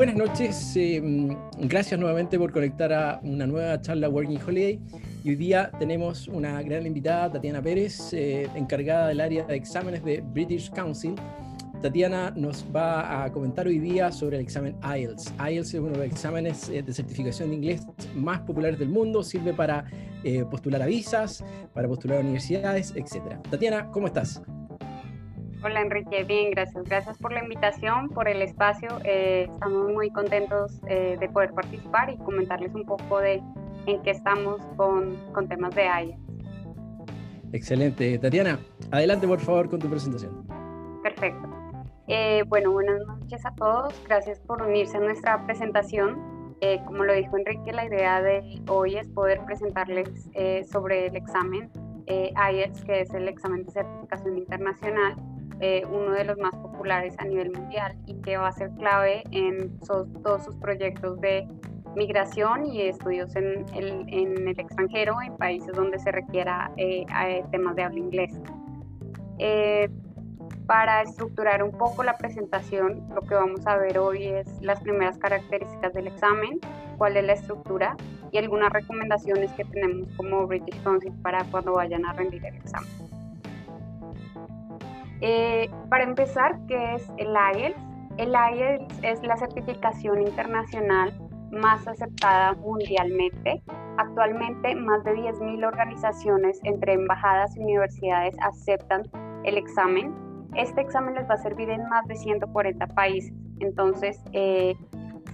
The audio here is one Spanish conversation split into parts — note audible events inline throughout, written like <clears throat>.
Buenas noches, em, gracias nuevamente por conectar a una nueva charla Working Holiday. Y hoy día tenemos una gran invitada, Tatiana Pérez, eh, encargada del área de exámenes de British Council. Tatiana nos va a comentar hoy día sobre el examen IELTS. IELTS es uno de los exámenes eh, de certificación de inglés más populares del mundo, sirve para eh, postular a visas, para postular a universidades, etc. Tatiana, ¿cómo estás? Hola Enrique, bien, gracias. Gracias por la invitación, por el espacio. Eh, estamos muy contentos eh, de poder participar y comentarles un poco de en qué estamos con, con temas de IELTS. Excelente. Tatiana, adelante por favor con tu presentación. Perfecto. Eh, bueno, buenas noches a todos. Gracias por unirse a nuestra presentación. como lo dijo Enrique, la idea de hoy es poder presentarles sobre el examen IELTS, que es el examen de certificación internacional eh, uno de los más populares a nivel mundial y que va a ser clave en todos sus proyectos de migración y estudios en el, en el extranjero, en países donde se requiera eh, temas de habla inglesa. Eh, para estructurar un poco la presentación, lo que vamos a ver hoy es las primeras características del examen, cuál es la estructura y algunas recomendaciones que tenemos como British Council para cuando vayan a rendir el examen. Eh, para empezar, ¿qué es el IELTS? El IELTS es la certificación internacional más aceptada mundialmente. Actualmente, más de 10.000 organizaciones entre embajadas y universidades aceptan el examen. Este examen les va a servir en más de 140 países. Entonces, eh,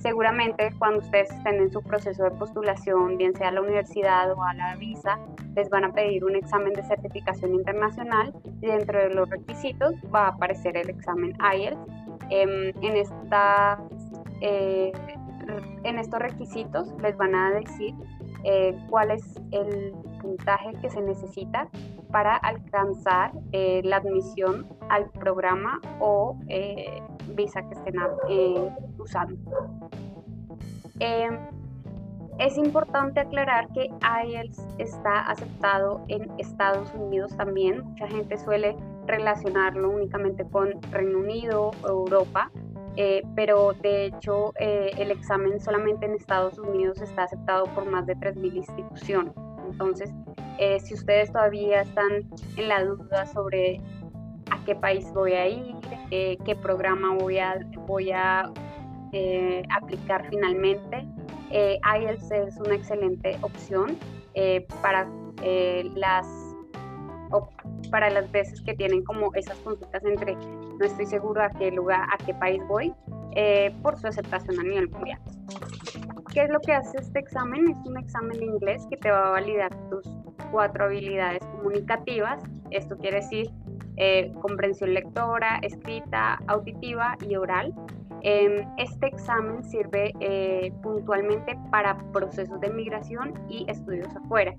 seguramente cuando ustedes estén en su proceso de postulación, bien sea a la universidad o a la visa, les van a pedir un examen de certificación internacional dentro de los requisitos va a aparecer el examen IELTS. Em, en, esta, eh, en estos requisitos les van a decir eh, cuál es el puntaje que se necesita para alcanzar eh, la admisión al programa o visa que estén usando. Em, es importante aclarar que IELTS está aceptado en Estados Unidos también. Mucha gente suele relacionarlo únicamente con Reino Unido o Europa, eh, pero de hecho eh, el examen solamente en Estados Unidos está aceptado por más de 3.000 instituciones. Entonces, eh, si ustedes todavía están en la duda sobre a qué país voy a ir, qué programa voy a, voy a aplicar finalmente, eh, IELTS es una excelente opción eh, para, eh, las, para las veces que tienen como esas consultas entre no estoy seguro a qué lugar, a qué país voy, eh, por su aceptación a nivel mundial. ¿Qué es lo que hace este examen? Es un examen de inglés que te va a validar tus cuatro habilidades comunicativas. Esto quiere decir comprensión lectora, escrita, auditiva y oral. Em, este examen sirve eh, puntualmente para procesos de migración y estudios afuera.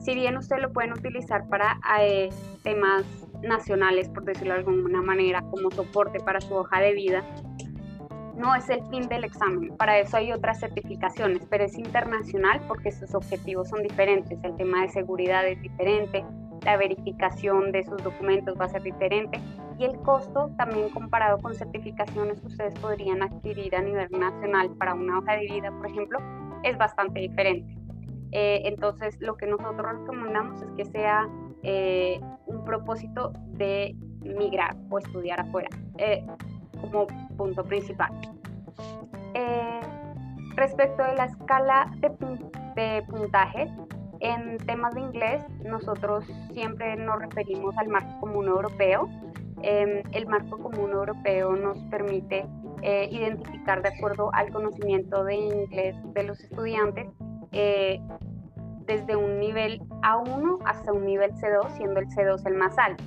Si bien usted lo pueden utilizar para eh, temas nacionales, por decirlo de alguna manera, como soporte para su hoja de vida, no es el fin del examen. Para eso hay otras certificaciones, pero es internacional porque sus objetivos son diferentes. El tema de seguridad es diferente, la verificación de sus documentos va a ser diferente y el costo también comparado con certificaciones que ustedes podrían adquirir a nivel nacional para una hoja de vida, por ejemplo, es bastante diferente. Eh, entonces, lo que nosotros recomendamos es que sea eh, un propósito de migrar o estudiar afuera eh, como punto principal. respecto de la escala de, de puntaje, en temas de inglés, nosotros siempre nos referimos al marco común europeo. Em, el marco común europeo nos permite eh, identificar de acuerdo al conocimiento de inglés de los estudiantes eh, desde un nivel A1 hasta un nivel C2, siendo el C2 el más alto.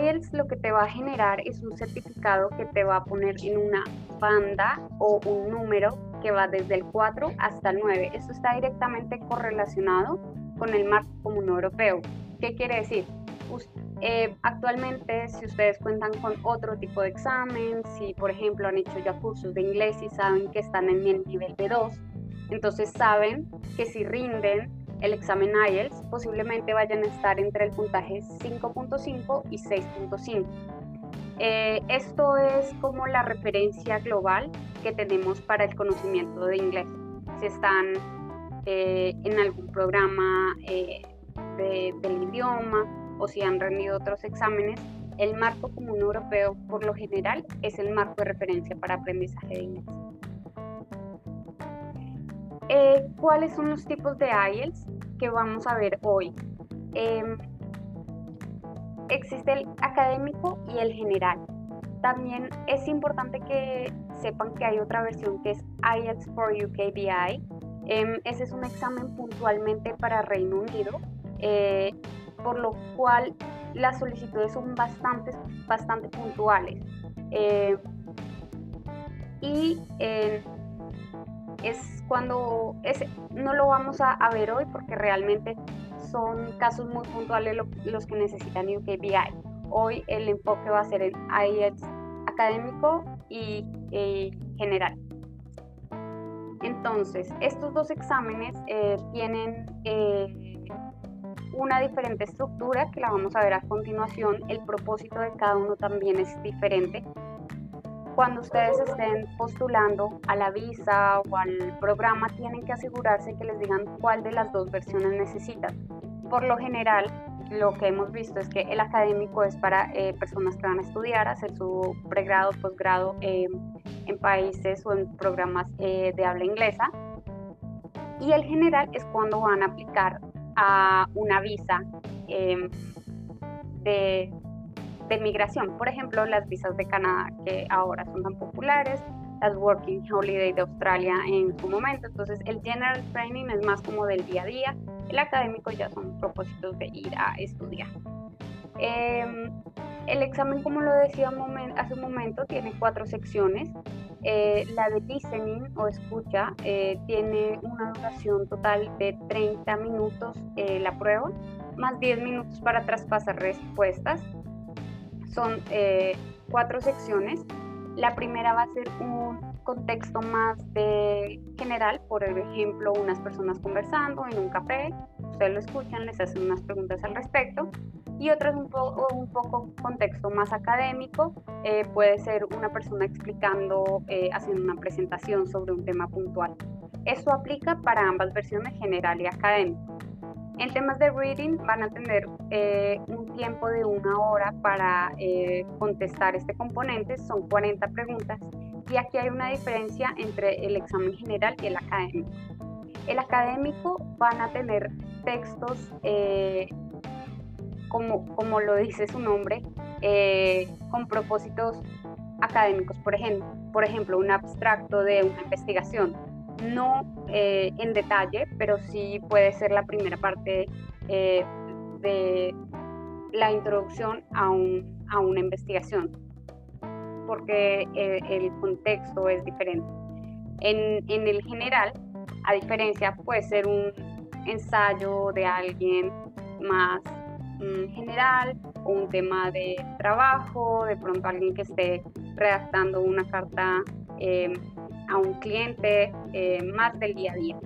IELTS lo que te va a generar es un certificado que te va a poner en una banda o un número que va desde el 4 hasta el 9. Esto está directamente correlacionado con el marco común europeo. ¿Qué quiere decir? Eh, actualmente, si ustedes cuentan con otro tipo de examen, si por ejemplo han hecho ya cursos de inglés y saben que están en el nivel de 2, entonces saben que si rinden el examen IELTS, posiblemente vayan a estar entre el puntaje 5.5 y 6.5. Eh, esto es como la referencia global que tenemos para el conocimiento de inglés. Si están eh, en algún programa del idioma o si han rendido otros exámenes, el marco común europeo por lo general es el marco de referencia para aprendizaje de inglés. ¿Cuáles son los tipos de IELTS que vamos a ver hoy? Em, existe el académico y el general. También es importante que sepan que hay otra versión que es IELTS for UKBI. Em, ese es un examen puntualmente para Reino Unido, eh, por lo cual las solicitudes son bastante, bastante puntuales. Eh, y es cuando ese, no lo vamos a, ver hoy porque realmente son casos muy puntuales los que necesitan UKBI. Hoy el enfoque va a ser el IELTS académico y general. Entonces, estos dos exámenes eh, tienen eh, una diferente estructura que la vamos a ver a continuación. El propósito de cada uno también es diferente. Cuando ustedes estén postulando a la visa o al programa, tienen que asegurarse que les digan cuál de las dos versiones necesitan. Por lo general, lo que hemos visto es que el académico es para eh, personas que van a estudiar, hacer su pregrado, posgrado em, en países o en programas eh, de habla inglesa. Y el general es cuando van a aplicar a una visa em, de, de migración. Por ejemplo, las visas de Canadá, que ahora son tan populares, las Working Holiday de Australia en su momento. Entonces, el General Training es más como del día a día el académico ya son propósitos de ir a estudiar. Em, el examen, como lo decía hace un momento, tiene cuatro secciones. Eh, la de listening o escucha eh, tiene una duración total de 30 minutos eh, la prueba, más 10 minutos para traspasar respuestas. Son cuatro secciones. La primera va a ser un contexto más de general, por ejemplo, unas personas conversando en un café, ustedes lo escuchan, les hacen unas preguntas al respecto, y otras un, poco, un poco contexto más académico, eh, puede ser una persona explicando, eh, haciendo una presentación sobre un tema puntual. Esto aplica para ambas versiones, general y académico. En temas de reading van a tener eh, un tiempo de una hora para contestar este componente, son 40 preguntas y aquí hay una diferencia entre el examen general y el académico. El académico van a tener textos, eh, como, como lo dice su nombre, eh, con propósitos académicos. Por ejemplo, por ejemplo, un abstracto de una investigación. No eh, en detalle, pero sí puede ser la primera parte de la introducción a, un, a una investigación porque eh, el contexto es diferente. En, en, el general, a diferencia, puede ser un ensayo de alguien más general un tema de trabajo, de pronto alguien que esté redactando una carta em, a un cliente eh, más del día a día.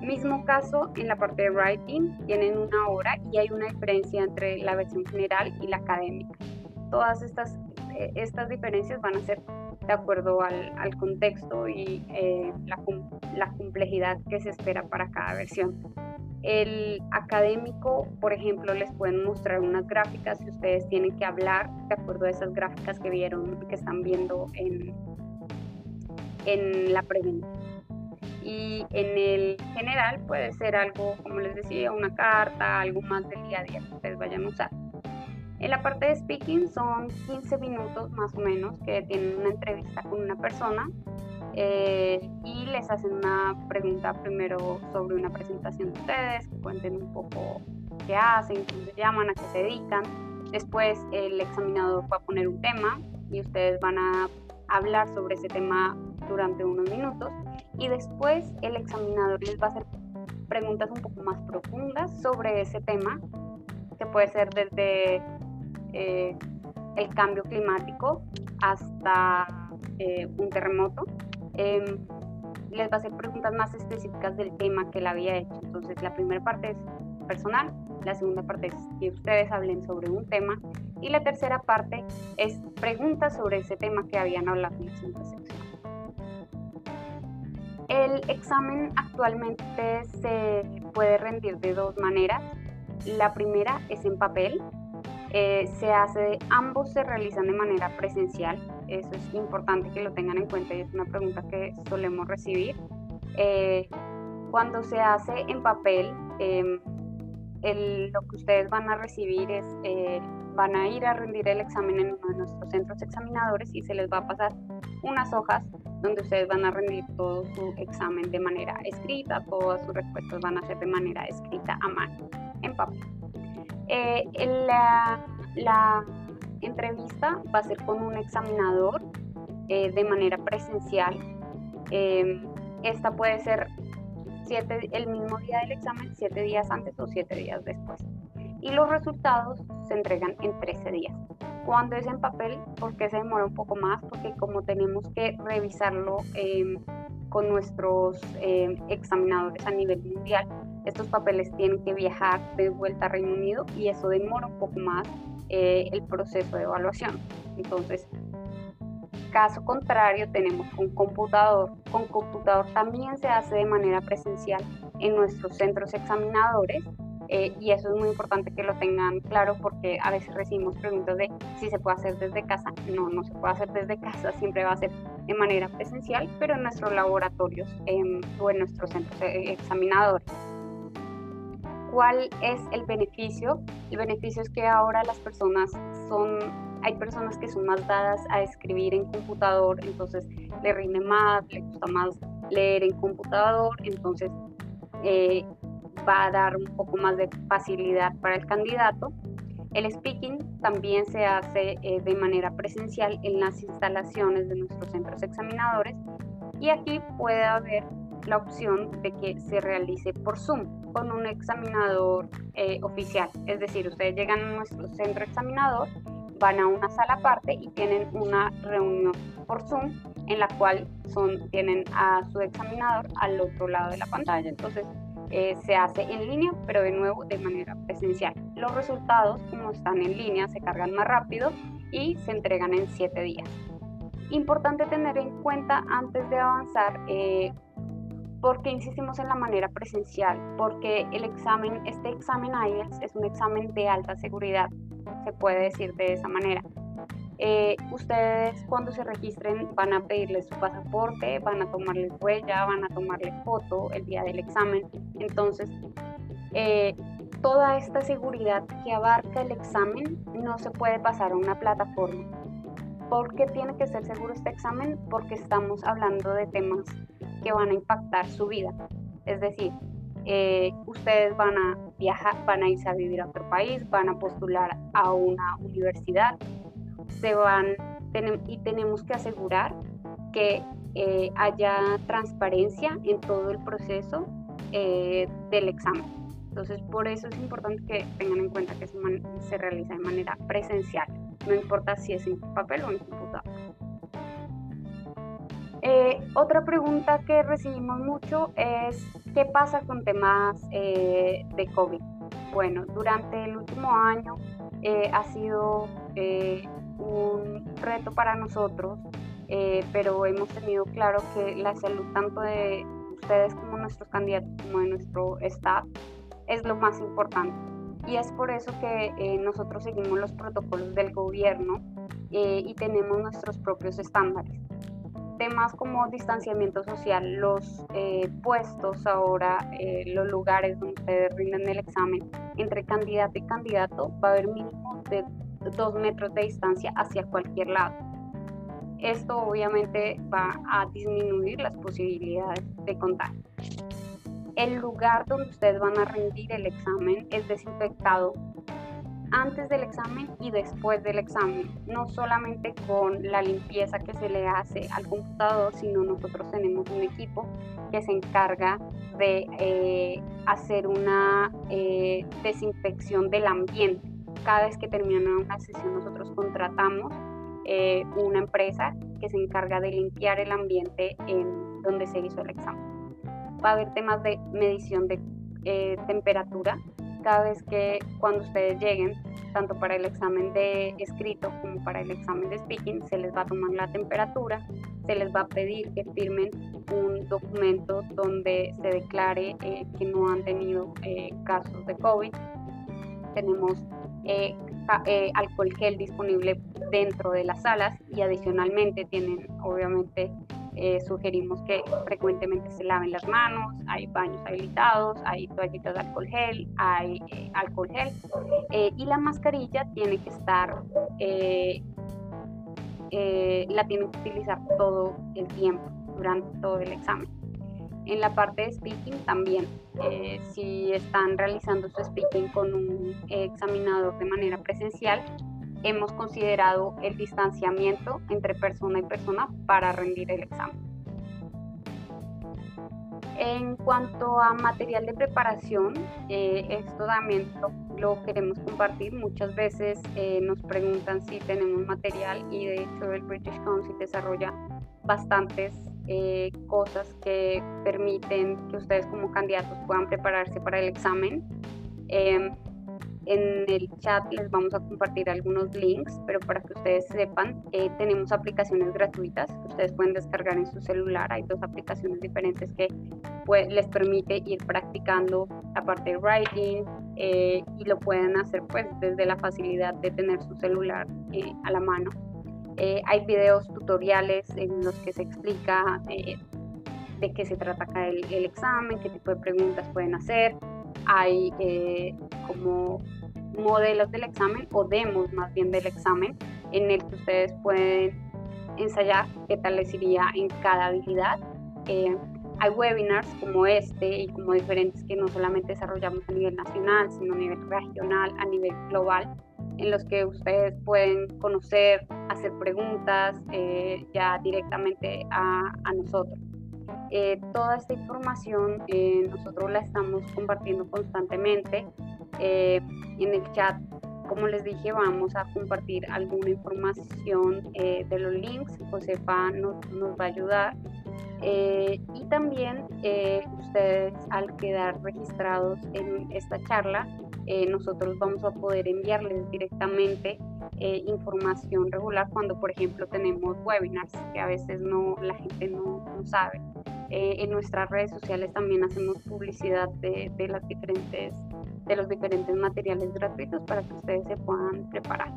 Mismo caso en la parte de writing, tienen una hora y hay una diferencia entre la versión general y la académica. Todas estas eh, estas diferencias van a ser de acuerdo al, al contexto y eh, la, la, complejidad que se espera para cada versión. El académico, por ejemplo, les pueden mostrar unas gráficas y ustedes tienen que hablar de acuerdo a esas gráficas que vieron, que están viendo en, en la pregunta. Y en el general puede ser algo, como les decía, una carta, algo más del día a día que ustedes vayan a usar. En la parte de speaking son 15 minutos más o menos que tienen una entrevista con una persona eh, y les hacen una pregunta primero sobre una presentación de ustedes, que cuenten un poco qué hacen, cómo se llaman, a qué se dedican. Después el examinador va a poner un tema y ustedes van a hablar sobre ese tema durante unos minutos y después el examinador les va a hacer preguntas un poco más profundas sobre ese tema, que puede ser desde eh, el cambio climático hasta eh, un terremoto. Em, les va a hacer preguntas más específicas del tema que él había hecho. Entonces, la primera parte es personal, la segunda parte es que ustedes hablen sobre un tema Y la tercera parte es preguntas sobre ese tema que habían hablado en la siguiente sección. El examen actualmente se puede rendir de dos maneras. La primera es en papel. Eh, se hace, ambos se realizan de manera presencial. Eso es importante que lo tengan en cuenta y es una pregunta que solemos recibir. Eh, cuando se hace en papel, em, lo que ustedes van a recibir es eh, van a ir a rendir el examen en uno de nuestros centros examinadores y se les va a pasar unas hojas donde ustedes van a rendir todo su examen de manera escrita, todas sus respuestas van a ser de manera escrita a mano, en papel. Eh, la, la, entrevista va a ser con un examinador eh, de manera presencial. Eh, esta puede ser siete, el mismo día del examen, siete días antes o siete días después y los resultados se entregan en 13 días. Cuando es en papel, ¿por qué se demora un poco más? Porque como tenemos que revisarlo em, con nuestros em, examinadores a nivel mundial, estos papeles tienen que viajar de vuelta a Reino Unido y eso demora un poco más eh, el proceso de evaluación. Entonces, caso contrario, tenemos un computador. Con computador también se hace de manera presencial en nuestros centros examinadores eh, y eso es muy importante que lo tengan claro porque a veces recibimos preguntas de si se puede hacer desde casa. No, no se puede hacer desde casa, <laughs> siempre va a ser de manera presencial, pero en nuestros laboratorios em, o en nuestros centros examinadores. ¿Cuál es el beneficio? El beneficio es que ahora las personas son, hay personas que son más dadas a escribir en computador, entonces le rinde más, le gusta más leer en computador, entonces eh, va a dar un poco más de facilidad para el candidato. El speaking también se hace eh, de manera presencial en las instalaciones de nuestros centros examinadores y aquí puede haber la opción de que se realice por Zoom con un examinador eh, oficial. Es decir, ustedes llegan a nuestro centro examinador, van a una sala aparte y tienen una reunión por Zoom en la cual son, tienen a su examinador al otro lado de la pantalla. Entonces, eh, se hace en línea, pero de nuevo de manera presencial. Los resultados, como están en línea, se cargan más rápido y se entregan en 7 días. Importante tener en cuenta antes de avanzar eh, por qué insistimos en la manera presencial, porque el examen, este examen IELTS es un examen de alta seguridad, se puede decir de esa manera. Eh, ustedes cuando se registren van a pedirles su pasaporte, van a tomarles huella, van a tomarle foto el día del examen. Entonces, eh, toda esta seguridad que abarca el examen no se puede pasar a una plataforma. ¿Por qué tiene que ser seguro este examen? Porque estamos hablando de temas que van a impactar su vida. Es decir, eh, ustedes van a viajar, van a irse a vivir a otro país, van a postular a una universidad, se van y tenemos que asegurar que eh, haya transparencia en todo el proceso eh, del examen. Entonces, por eso es importante que tengan en cuenta que se, se realiza de manera presencial, no importa si es en papel o en computador. Eh, otra pregunta que recibimos mucho es, ¿qué pasa con temas de COVID? Bueno, durante el último año ha sido un reto para nosotros, eh, pero hemos tenido claro que la salud tanto de ustedes como nuestros candidatos como de nuestro staff es lo más importante. Y es por eso que eh, nosotros seguimos los protocolos del gobierno eh, y tenemos nuestros propios estándares. Temas como distanciamiento social, los puestos ahora, los lugares donde ustedes rinden el examen, entre candidato y candidato va a haber mínimo de dos metros de distancia hacia cualquier lado. Esto obviamente va a disminuir las posibilidades de contagio. El lugar donde ustedes van a rendir el examen es desinfectado antes del examen y después del examen, no solamente con la limpieza que se le hace al computador, sino nosotros tenemos un equipo que se encarga de eh, hacer una eh, desinfección del ambiente cada vez que termina una sesión nosotros contratamos eh, una empresa que se encarga de limpiar el ambiente en donde se hizo el examen. Va a haber temas de medición de eh, temperatura, cada vez que cuando ustedes lleguen, tanto para el examen de escrito como para el examen de speaking, se les va a tomar la temperatura, se les va a pedir que firmen un documento donde se declare eh, que no han tenido eh, casos de COVID. Tenemos eh, alcohol gel disponible dentro de las salas y adicionalmente tienen obviamente eh, sugerimos que frecuentemente se laven las manos, hay baños habilitados, hay toallitas de alcohol gel, hay eh, alcohol gel eh, y la mascarilla tiene que estar, la tienen que utilizar todo el tiempo, durante todo el examen. En la parte de speaking también, si están realizando su speaking con un examinador de manera presencial, hemos considerado el distanciamiento entre persona y persona para rendir el examen. En cuanto a material de preparación, eh, esto también lo, queremos compartir. Muchas veces eh, nos preguntan si tenemos material y de hecho el British Council desarrolla bastantes eh, cosas que permiten que ustedes como candidatos puedan prepararse para el examen. En el chat les vamos a compartir algunos links, pero para que ustedes sepan, eh, tenemos aplicaciones gratuitas que ustedes pueden descargar en su celular. Hay dos aplicaciones diferentes que pues, les permite ir practicando la parte de writing eh, y lo pueden hacer pues desde la facilidad de tener su celular eh, a la mano. hay videos tutoriales en los que se explica de qué se trata acá el, el examen, qué tipo de preguntas pueden hacer hay eh, como modelos del examen o demos más bien del examen en el que ustedes pueden ensayar qué tal les iría en cada habilidad. Eh, hay webinars como este y como diferentes que no solamente desarrollamos a nivel nacional, sino a nivel regional, a nivel global, en los que ustedes pueden conocer, hacer preguntas eh, ya directamente a, a nosotros. Eh, toda esta información eh, nosotros la estamos compartiendo constantemente. Eh, en el chat, como les dije, vamos a compartir alguna información de los links. Josefa nos, va a ayudar. y también ustedes al quedar registrados en esta charla, nosotros vamos a poder enviarles directamente información regular cuando, por ejemplo, tenemos webinars que a veces no la gente no sabe. Eh, en nuestras redes sociales también hacemos publicidad de, las diferentes, de los diferentes materiales gratuitos para que ustedes se puedan preparar.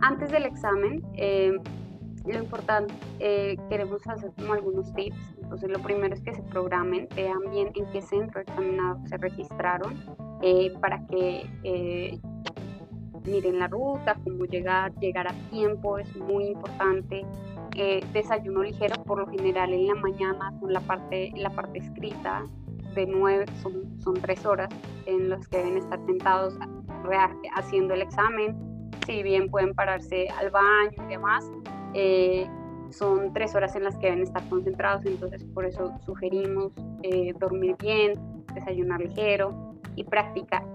Antes del examen, eh, lo importante, eh, queremos hacer como algunos tips. Entonces, lo primero es que se programen, vean bien en qué centro examinado se registraron para que miren la ruta, cómo llegar, llegar a tiempo es muy importante. Eh, desayuno ligero por lo general en la mañana con la parte, la parte escrita de nueve, son, son tres horas en las que deben estar sentados haciendo el examen, si bien pueden pararse al baño y demás, eh, son tres horas en las que deben estar concentrados, entonces por eso sugerimos eh, dormir bien, desayunar ligero y practicar.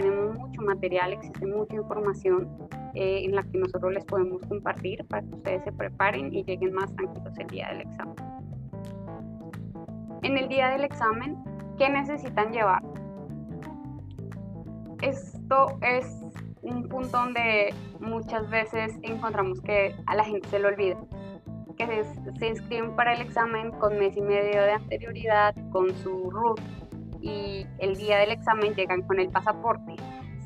Tenemos mucho material, existe mucha información eh, en la que nosotros les podemos compartir para que ustedes se preparen y lleguen más tranquilos el día del examen. En el día del examen, ¿qué necesitan llevar? Esto es un punto donde muchas veces encontramos que a la gente se le olvida que se, se, inscriben para el examen con mes y medio de anterioridad, con su RUT y el día del examen llegan con el pasaporte.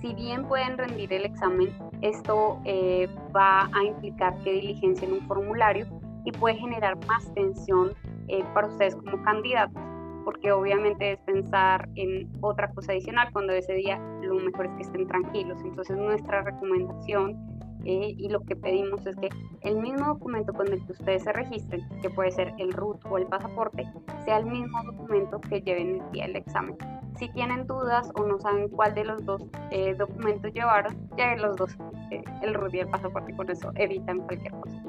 Si bien pueden rendir el examen, esto eh, va a implicar que diligencien un formulario y puede generar más tensión eh, para ustedes como candidatos, porque obviamente es pensar en otra cosa adicional cuando ese día lo mejor es que estén tranquilos. Entonces nuestra recomendación eh, y lo que pedimos es que el mismo documento con el que ustedes se registren, que puede ser el RUT o el pasaporte, sea el mismo documento que lleven el día del examen. Si tienen dudas o no saben cuál de los dos eh, documentos llevaron, lleven los dos, eh, el RUT y el pasaporte, con eso evitan cualquier cosa.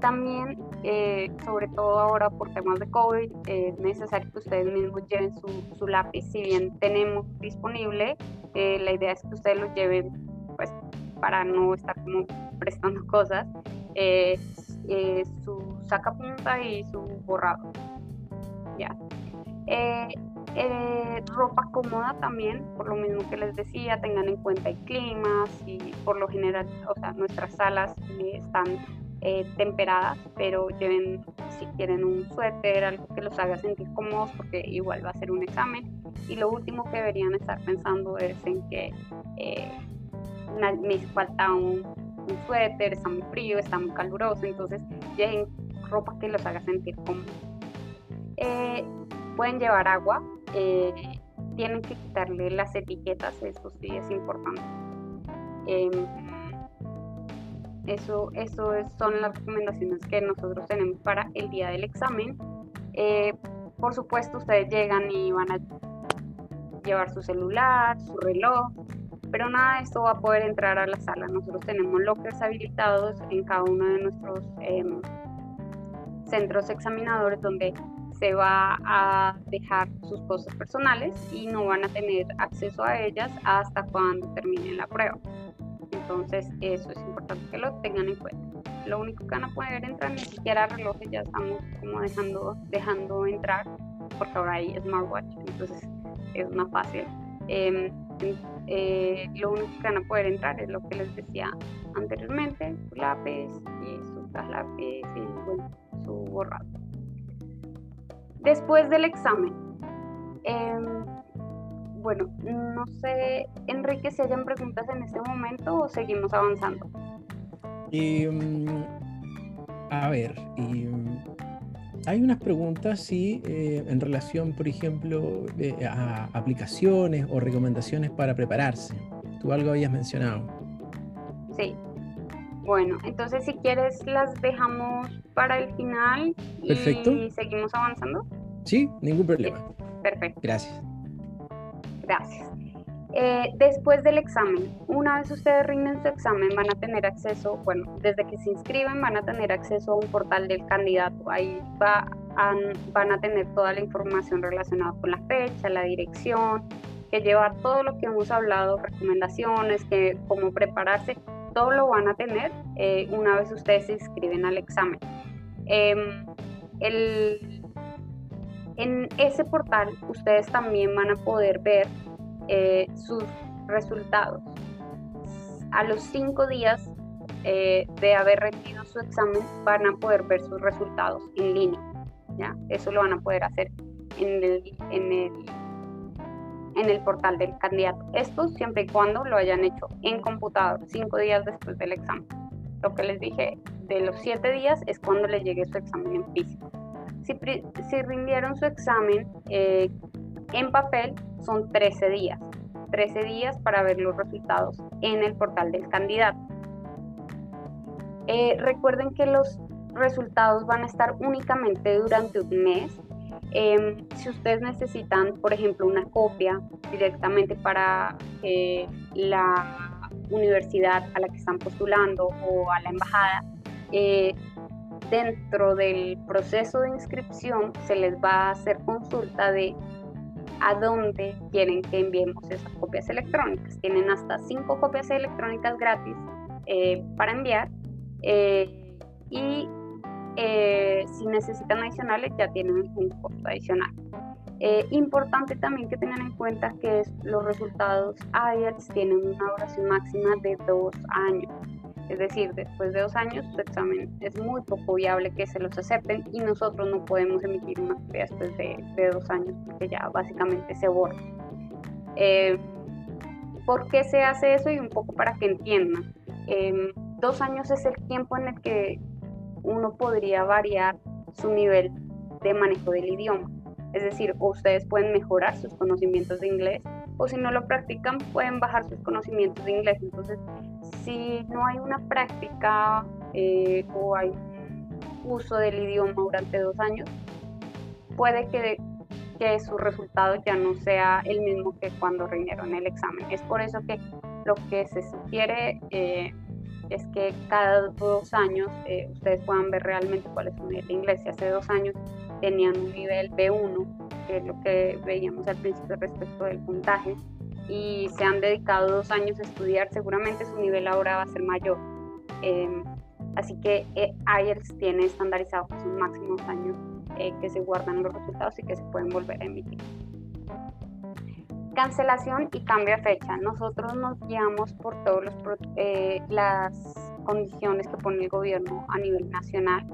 también, sobre todo ahora por temas de COVID, es necesario que ustedes mismos lleven su, su lápiz. Si bien tenemos disponible, la idea es que ustedes lo lleven pues para no estar como prestando <laughs> cosas, eh, eh, su sacapunta y su borrado. Ya. Eh, Eh, ropa cómoda también, por lo mismo que les decía, tengan en cuenta el clima, y por lo general, o sea, nuestras salas eh, están eh, temperadas, pero lleven si quieren un suéter, algo que los haga sentir cómodos, porque igual va a ser un examen. Y lo último que deberían estar pensando es en que me falta un, suéter, está muy frío, está muy caluroso, entonces lleven ropa que los haga sentir cómodos. pueden llevar agua, eh, tienen que quitarle las etiquetas, eso sí es importante. Em, eso, eso son las recomendaciones que nosotros tenemos para el día del examen. Eh, por supuesto, ustedes llegan y van a llevar su celular, su reloj, pero nada de esto va a poder entrar a la sala. Nosotros tenemos lockers habilitados en cada uno de nuestros em, centros examinadores donde se va a dejar sus cosas personales y no van a tener acceso a ellas hasta cuando terminen la prueba. Entonces eso es importante que lo tengan en cuenta. Lo único que van a poder entrar ni siquiera relojes ya estamos como dejando, dejando entrar porque ahora hay smartwatch, entonces es más fácil. Eh, lo único que van a poder entrar es lo que les decía anteriormente, su lápiz y su lápiz y su borrado. Después del examen, em, bueno, no sé, Enrique, si hayan preguntas en este momento o seguimos avanzando. Em, a ver, em, hay unas preguntas, sí, eh, en relación, por ejemplo, eh, a aplicaciones o recomendaciones para prepararse. Tú algo habías mencionado. Sí. Bueno, entonces si quieres las dejamos para el final y seguimos avanzando. Sí, ningún problema. Perfecto. Gracias. Gracias. Eh, después del examen, una vez ustedes rinden su examen, van a tener acceso, bueno, desde que se inscriben van a tener acceso a un portal del candidato. Ahí va van a tener toda la información relacionada con la fecha, la dirección, que llevar todo lo que hemos hablado, recomendaciones, que cómo prepararse, todo lo van a tener eh, una vez ustedes se inscriben al examen. Em, en ese portal ustedes también van a poder ver eh, sus resultados. A los cinco días eh, de haber rendido su examen van a poder ver sus resultados en línea. ¿ya? Eso lo van a poder hacer en el, en el en el portal del candidato. Esto siempre y cuando lo hayan hecho en computador, cinco días después del examen. Lo que les dije de los siete días es cuando les llegue su examen en físico. Si, si rindieron su examen eh, en papel, son 13 días. 13 días para ver los resultados en el portal del candidato. Eh, recuerden que los resultados van a estar únicamente durante un mes Em, si ustedes necesitan, por ejemplo, una copia directamente para eh, la universidad a la que están postulando o a la embajada, eh, dentro del proceso de inscripción se les va a hacer consulta de a dónde quieren que enviemos esas copias electrónicas. Tienen hasta cinco copias electrónicas gratis eh, para enviar y eh, si necesitan adicionales ya tienen un costo adicional. Eh, importante también que tengan en cuenta que los resultados IELTS tienen una duración máxima de dos años. Es decir, después de dos años su examen es muy poco viable que se los acepten y nosotros no podemos emitir una copia después de, dos años porque ya básicamente se borra. Eh, ¿Por qué se hace eso? Y un poco para que entiendan. dos años es el tiempo en el que uno podría variar su nivel de manejo del idioma. Es decir, ustedes pueden mejorar sus conocimientos de inglés o si no lo practican pueden bajar sus conocimientos de inglés. Entonces, si no hay una práctica eh, o hay uso del idioma durante dos años, puede que, su resultado ya no sea el mismo que cuando rindieron el examen. Es por eso que lo que se sugiere eh, es que cada dos años eh, ustedes puedan ver realmente cuál es su nivel de inglés. Si hace dos años tenían un nivel B1, que es lo que veíamos al principio respecto del puntaje, y se han dedicado dos años a estudiar, seguramente su nivel ahora va a ser mayor. Em, así que eh, IELTS tiene estandarizado que son máximos años eh, que se guardan los resultados y que se pueden volver a emitir. Cancelación y cambio de fecha. Nosotros nos guiamos por todas eh, las condiciones que pone el gobierno a nivel nacional.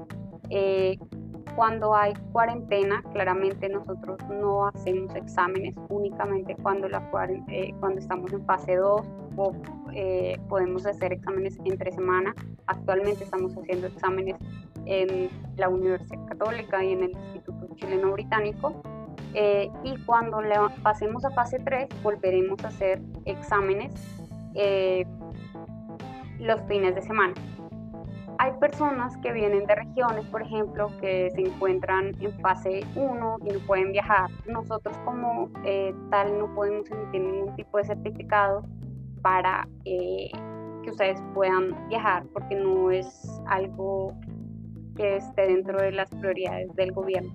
Eh, cuando hay cuarentena, claramente nosotros no hacemos exámenes, únicamente cuando, eh, estamos en fase 2 o podemos hacer exámenes entre semana. Actualmente estamos haciendo exámenes en la Universidad Católica y en el Instituto Chileno Británico eh, y cuando pasemos a fase 3 volveremos a hacer exámenes eh, los fines de semana. Hay personas que vienen de regiones, por ejemplo, que se encuentran en fase 1 y no pueden viajar. Nosotros como eh, tal no podemos emitir ningún tipo de certificado para que ustedes puedan viajar porque no es algo que esté dentro de las prioridades del gobierno.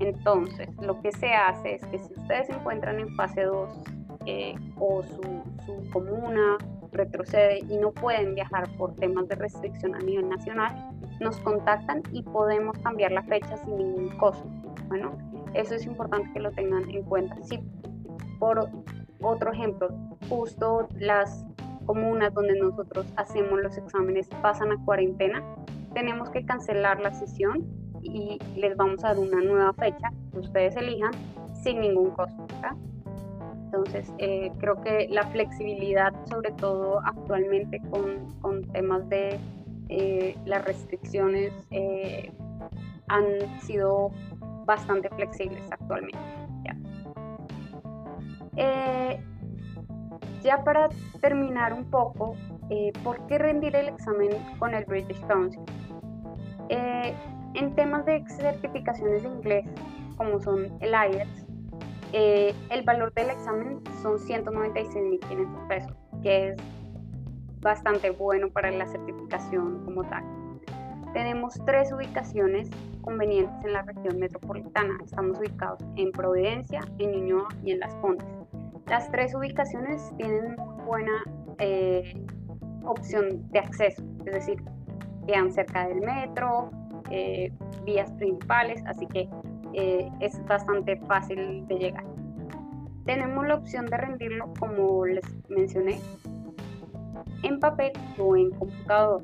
Entonces, lo que se hace es que si ustedes se encuentran en fase 2 eh, o su, su, comuna retrocede y no pueden viajar por temas de restricción a nivel nacional, nos contactan y podemos cambiar la fecha sin ningún costo. Bueno, eso es importante que lo tengan en cuenta. Si por otro ejemplo, justo las comunas donde nosotros hacemos los exámenes pasan a cuarentena, tenemos que cancelar la sesión y les vamos a dar una nueva fecha que ustedes elijan sin ningún costo. Entonces, eh, creo que la flexibilidad, sobre todo actualmente con, con temas de eh, las restricciones, eh, han sido bastante flexibles actualmente. Ya. ya para terminar un poco, ¿por qué rendir el examen con el British Council? En temas de certificaciones de inglés, como son el IELTS, eh, el valor del examen son 196.500 pesos, que es bastante bueno para la certificación como tal. Tenemos tres ubicaciones convenientes en la región metropolitana. Estamos ubicados en Providencia, en Ñuñoa y en Las Condes. Las tres ubicaciones tienen buena eh, opción de acceso, es decir, quedan cerca del metro, eh, vías principales, así que eh, es bastante fácil de llegar. Tenemos la opción de rendirlo, como les mencioné, en papel o en computador.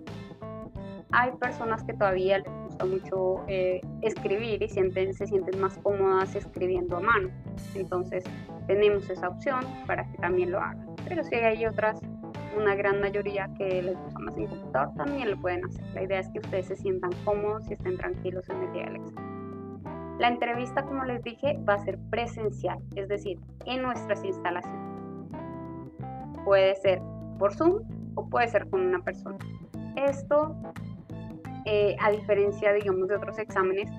Hay personas que todavía les gusta mucho eh, escribir y sienten, se sienten más cómodas escribiendo a mano. Entonces tenemos esa opción para que también lo hagan. Pero si hay otras una gran mayoría que les gusta más en computador también lo pueden hacer. La idea es que ustedes se sientan cómodos y estén tranquilos en el día del examen. La entrevista, como les dije, va a ser presencial, es decir, en nuestras instalaciones. Puede ser por Zoom o puede ser con una persona. Esto, eh, a diferencia, digamos, de otros exámenes,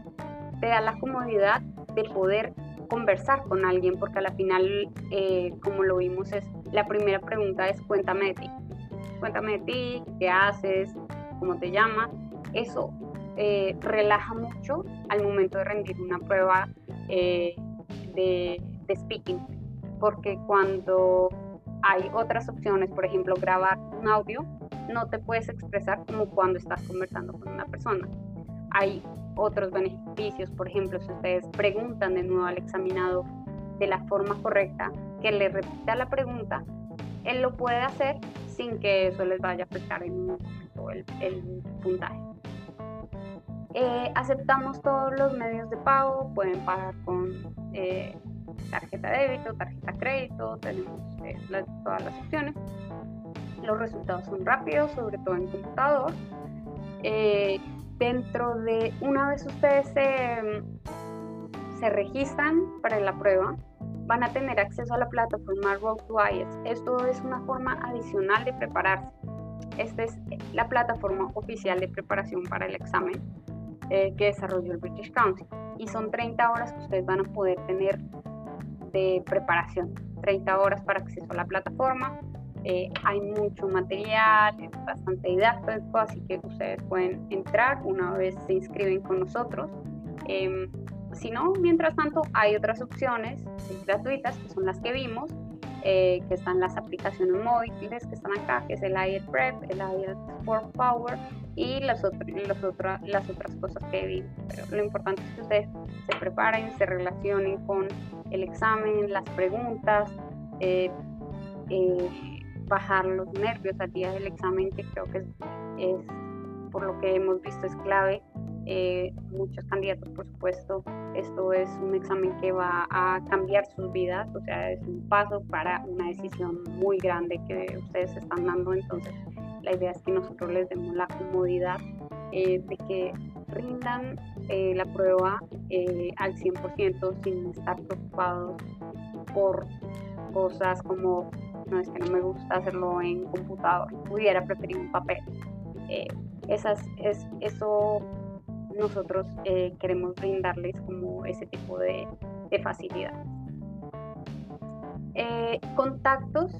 te da la comodidad de poder conversar con alguien, porque a la final, eh, como lo vimos, es la primera pregunta es cuéntame de ti. Cuéntame de ti, qué haces, cómo te llamas. Eso eh, relaja mucho al momento de rendir una prueba eh, de, speaking, porque cuando hay otras opciones, por ejemplo, grabar un audio, no te puedes expresar como cuando estás conversando con una persona. Hay otros beneficios, por ejemplo, si ustedes preguntan de nuevo al examinado de la forma correcta, que le repita la pregunta, él lo puede hacer sin que eso les vaya a afectar en el, puntaje. Eh, aceptamos todos los medios de pago, pueden pagar con eh, tarjeta débito, tarjeta crédito, tenemos eh, todas las opciones. Los resultados son rápidos, sobre todo en computador dentro de, una vez ustedes se, se registran para la prueba, van a tener acceso a la plataforma Road to IELTS. Esto es una forma adicional de prepararse. Esta es la plataforma oficial de preparación para el examen eh, que desarrolló el British Council. Y son 30 horas que ustedes van a poder tener de preparación. 30 horas para acceso a la plataforma, eh, hay mucho material, es bastante didáctico, así que ustedes pueden entrar una vez se inscriben con nosotros. Em, si no, mientras tanto, hay otras opciones gratuitas que son las que vimos, eh, que están las aplicaciones móviles que están acá, que es el IELTS Prep, el IELTS Sport Power y las, las, otras las otras cosas que vimos. Pero lo importante es que ustedes se preparen, se relacionen con el examen, las preguntas, bajar los nervios al día del examen, que creo que es, por lo que hemos visto es clave. Eh, muchos candidatos, por supuesto, esto es un examen que va a cambiar sus vidas, o sea, es un paso para una decisión muy grande que ustedes están dando, entonces la idea es que nosotros les demos la comodidad eh, de que rindan eh, la prueba al 100% sin estar preocupados por cosas como no es que no me gusta hacerlo en computador, pudiera preferir un papel. Eh, esas, es, eso nosotros eh, queremos brindarles como ese tipo de, facilidad. Eh, contactos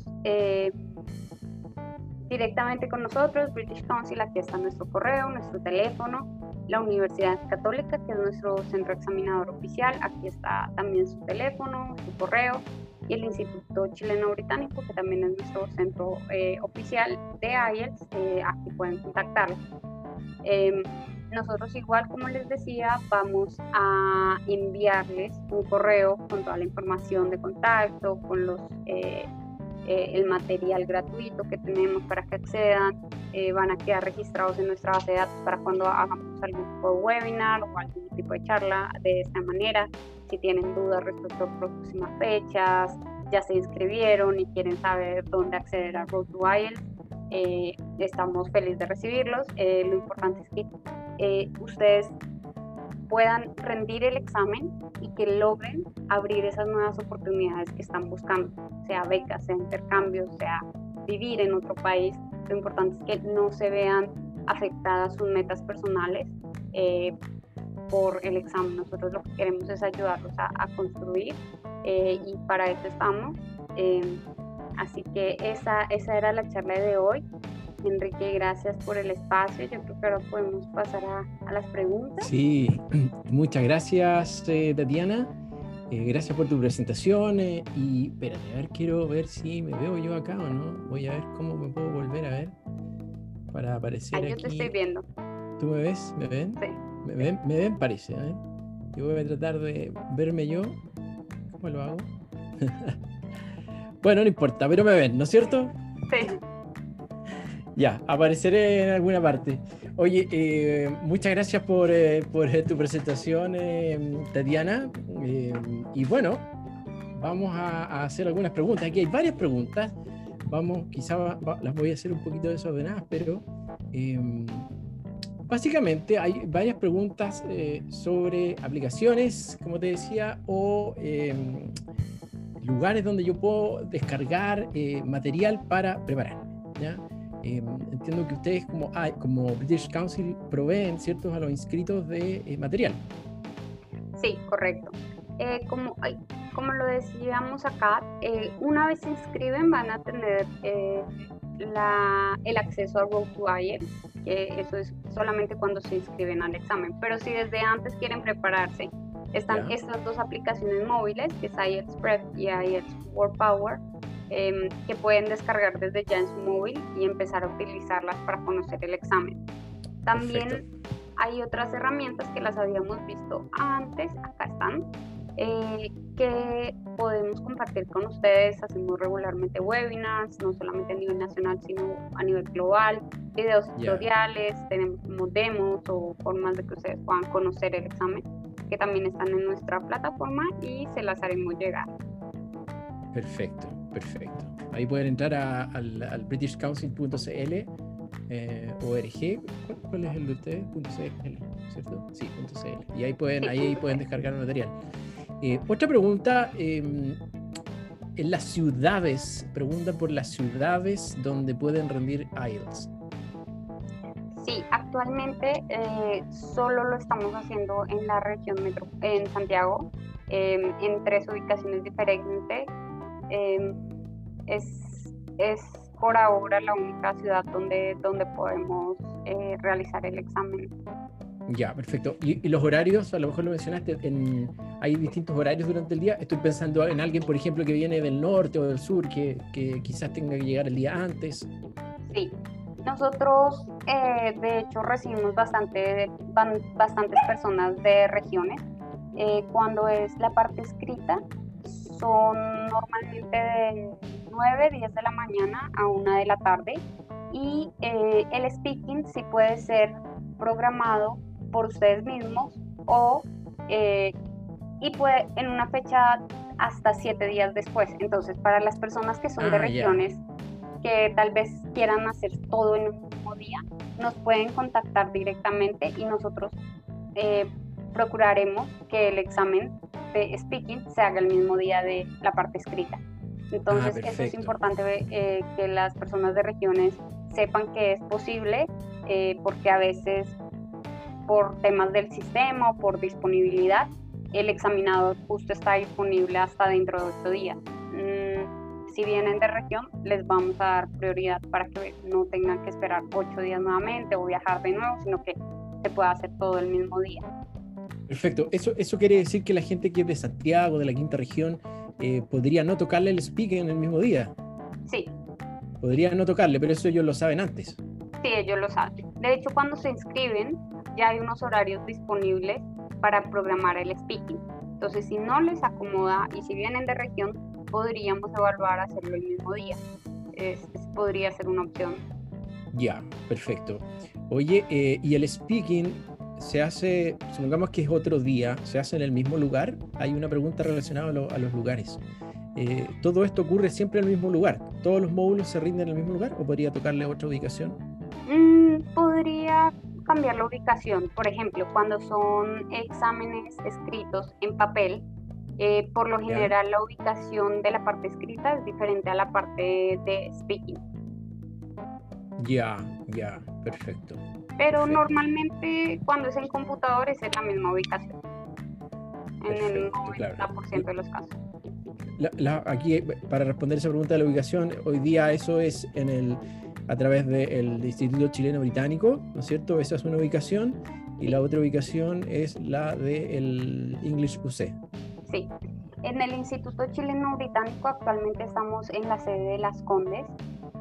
directamente con nosotros, British Council, aquí está nuestro correo, nuestro teléfono, la Universidad Católica, que es nuestro centro examinador oficial, aquí está también su teléfono, su correo, y el Instituto Chileno Británico, que también es nuestro centro eh, oficial de IELTS, eh, aquí pueden contactarlo. Em, nosotros igual, como les decía, vamos a enviarles un correo con toda la información de contacto, con los, eh, el material gratuito que tenemos para que accedan, van a quedar registrados en nuestra base de datos para cuando hagamos algún tipo de webinar o algún tipo de charla de esta manera si tienen dudas respecto a próximas fechas, ya se inscribieron y quieren saber dónde acceder a Road to IELTS, eh, estamos felices de recibirlos. Eh, lo importante es que eh, ustedes puedan rendir el examen y que logren abrir esas nuevas oportunidades que están buscando, sea becas, sea intercambios, sea vivir en otro país. Lo importante es que no se vean afectadas sus metas personales por el examen. Nosotros lo que queremos es ayudarlos a, construir eh, y para eso estamos. Em, así que esa, esa era la charla de hoy. Enrique, gracias por el espacio. Yo creo que ahora podemos pasar a, las preguntas. Sí, <clears throat> muchas gracias, eh, Tatiana. Eh, gracias por tu presentación. y espérate, a ver, quiero ver si me veo yo acá o no. Voy a ver cómo me puedo volver a ver para aparecer aquí. Yo te estoy viendo. ¿Tú me ves? ¿Me ven? Sí. Me ven, me ven parece. ¿eh? Yo voy a tratar de verme yo. ¿Cómo lo hago? <laughs> bueno, no importa, pero me ven, ¿no es cierto? Sí. Ya, apareceré en alguna parte. Oye, eh, muchas gracias por, eh, por tu presentación, Tatiana. y bueno, vamos a, hacer algunas preguntas. Aquí hay varias preguntas. Vamos, quizás las voy a hacer un poquito desordenadas, pero Básicamente hay varias preguntas eh, sobre aplicaciones, como te decía, o em, lugares donde yo puedo descargar eh, material para prepararme. Em, entiendo que ustedes como, como British Council proveen ciertos a los inscritos de eh, material. Sí, correcto. como, como lo decíamos acá, una vez se inscriben van a tener la, el acceso a Road to IELTS, que eso es solamente cuando se inscriben al examen. Pero si desde antes quieren prepararse, están estas dos aplicaciones móviles, que es IELTS Prep y IELTS World Power, em, que pueden descargar desde ya en su móvil y empezar a utilizarlas para conocer el examen. También hay otras herramientas que las habíamos visto antes, acá están, eh, que podemos compartir con ustedes. Hacemos regularmente webinars, no solamente a nivel nacional, sino a nivel global, videos tutoriales, tenemos como demos o formas de que ustedes puedan conocer el examen, que también están en nuestra plataforma y se las haremos llegar. Perfecto, perfecto. Ahí pueden entrar al, al britishcouncil.cl eh, org, ¿cuál, es el de ustedes? .cl, ¿cierto? Sí, .cl. Y ahí pueden, ahí pueden descargar el material. Eh, otra pregunta, em, en las ciudades, pregunta por las ciudades donde pueden rendir IELTS. Sí, actualmente eh, solo lo estamos haciendo en la región metro, en Santiago, em, en tres ubicaciones diferentes. Em, es, es por ahora la única ciudad donde, donde podemos eh, realizar el examen. Ya, perfecto. ¿Y, los horarios? A lo mejor lo mencionaste, en, hay distintos horarios durante el día. Estoy pensando en alguien, por ejemplo, que viene del norte o del sur, que, que quizás tenga que llegar el día antes. Sí, nosotros eh, de hecho recibimos bastante, bastantes personas de regiones. Eh, cuando es la parte escrita, son normalmente de 9, 10 de la mañana a 1 de la tarde y eh, el speaking sí puede ser programado por ustedes mismos o eh, y puede en una fecha hasta 7 días después. Entonces, para las personas que son de ah, regiones que tal vez quieran hacer todo en un mismo día, nos pueden contactar directamente y nosotros eh, procuraremos que el examen de speaking se haga el mismo día de la parte escrita. Entonces, ah, eso es importante eh, que las personas de regiones sepan que es posible, eh, porque a veces por temas del sistema o por disponibilidad, el examinador justo está disponible hasta dentro de ocho días. Mm, si vienen de región, les vamos a dar prioridad para que no tengan que esperar ocho días nuevamente o viajar de nuevo, sino que se pueda hacer todo el mismo día. Perfecto. Eso, eso quiere decir que la gente que es de Santiago, de la quinta región, eh, podría no tocarle el speaking en el mismo día. Sí. Podría no tocarle, pero eso ellos lo saben antes. Sí, ellos lo saben. De hecho, cuando se inscriben, ya hay unos horarios disponibles para programar el speaking. Entonces, si no les acomoda y si vienen de región, podríamos evaluar hacerlo el mismo día. podría ser una opción. Ya, perfecto. Oye, eh, ¿y el speaking se hace, supongamos que es otro día, se hace en el mismo lugar? Hay una pregunta relacionada a, los lugares. Eh, ¿Todo esto ocurre siempre en el mismo lugar? ¿Todos los módulos se rinden en el mismo lugar o podría tocarle otra ubicación? Mm, podría cambiar la ubicación. Por ejemplo, cuando son exámenes escritos en papel, eh, por lo general la ubicación de la parte escrita es diferente a la parte de speaking. Ya, ya, perfecto. Pero normalmente cuando es en computadores es la misma ubicación. en el 90% de los casos. aquí, para responder esa pregunta de la ubicación, hoy día eso es en el a través del Instituto Chileno Británico, ¿no es cierto? Esa es una ubicación y la otra ubicación es la del English UC. Sí, en el Instituto Chileno Británico actualmente estamos en la sede de Las Condes,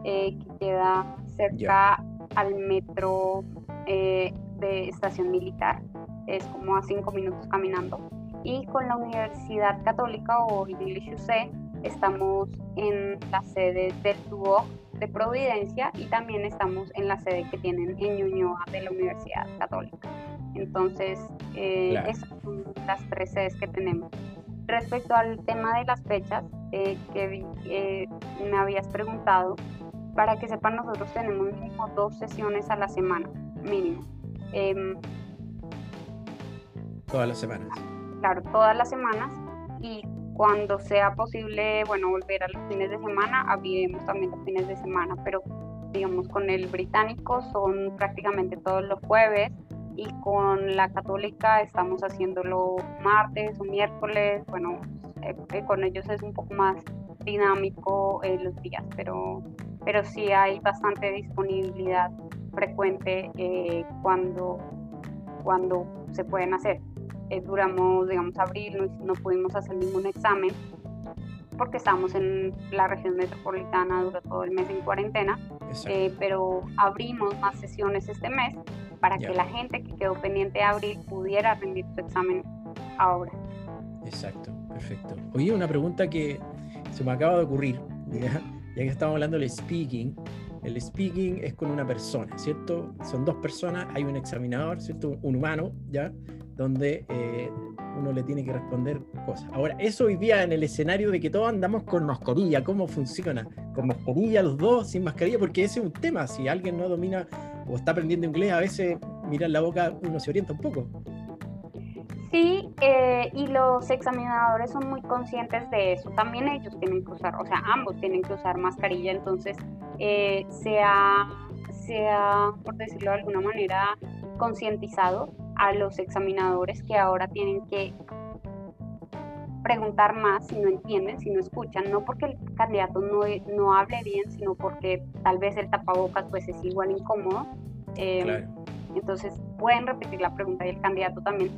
eh, que queda cerca al metro eh, de Estación Militar, es como a cinco minutos caminando. Y con la Universidad Católica o English UC estamos en la sede del TUOC de Providencia y también estamos en la sede que tienen en Ñuñoa de la Universidad Católica. Entonces, eh, esas son las tres sedes que tenemos. Respecto al tema de las fechas eh, que eh, me habías preguntado, para que sepan, nosotros tenemos mínimo dos sesiones a la semana, mínimo. Em, todas las semanas. Claro, todas las semanas. Y cuando sea posible, bueno, volver a los fines de semana, abriremos también los fines de semana, pero digamos con el británico son prácticamente todos los jueves y con la católica estamos haciéndolo martes o miércoles, bueno, eh, eh, con ellos es un poco más dinámico eh, los días, pero, pero sí hay bastante disponibilidad frecuente cuando, cuando se pueden hacer. Eh, duramos, digamos, abril, no, no, pudimos hacer ningún examen porque estamos en la región metropolitana, duró todo el mes en cuarentena, eh, pero abrimos más sesiones este mes para que la gente que quedó pendiente de abril pudiera rendir su examen ahora. Exacto, perfecto. Oye, una pregunta que se me acaba de ocurrir, <laughs> ya, ya que estamos hablando del speaking. El speaking es con una persona, ¿cierto? Son dos personas, hay un examinador, ¿cierto? Un humano, ¿ya? donde eh, uno le tiene que responder cosas. Ahora, eso hoy día en el escenario de que todos andamos con mascarilla, ¿cómo funciona? ¿Con mascarilla los dos, sin mascarilla? Porque ese es un tema, si alguien no domina o está aprendiendo inglés, a veces mirar la boca uno se orienta un poco. Sí, eh, y los examinadores son muy conscientes de eso. También ellos tienen que usar, o sea, ambos tienen que usar mascarilla, entonces eh, se, ha, se ha, por decirlo de alguna manera, concientizado a los examinadores que ahora tienen que preguntar más si no entienden, si no escuchan, no porque el candidato no, no hable bien, sino porque tal vez el tapabocas pues es igual incómodo. Eh, entonces pueden repetir la pregunta y el candidato también.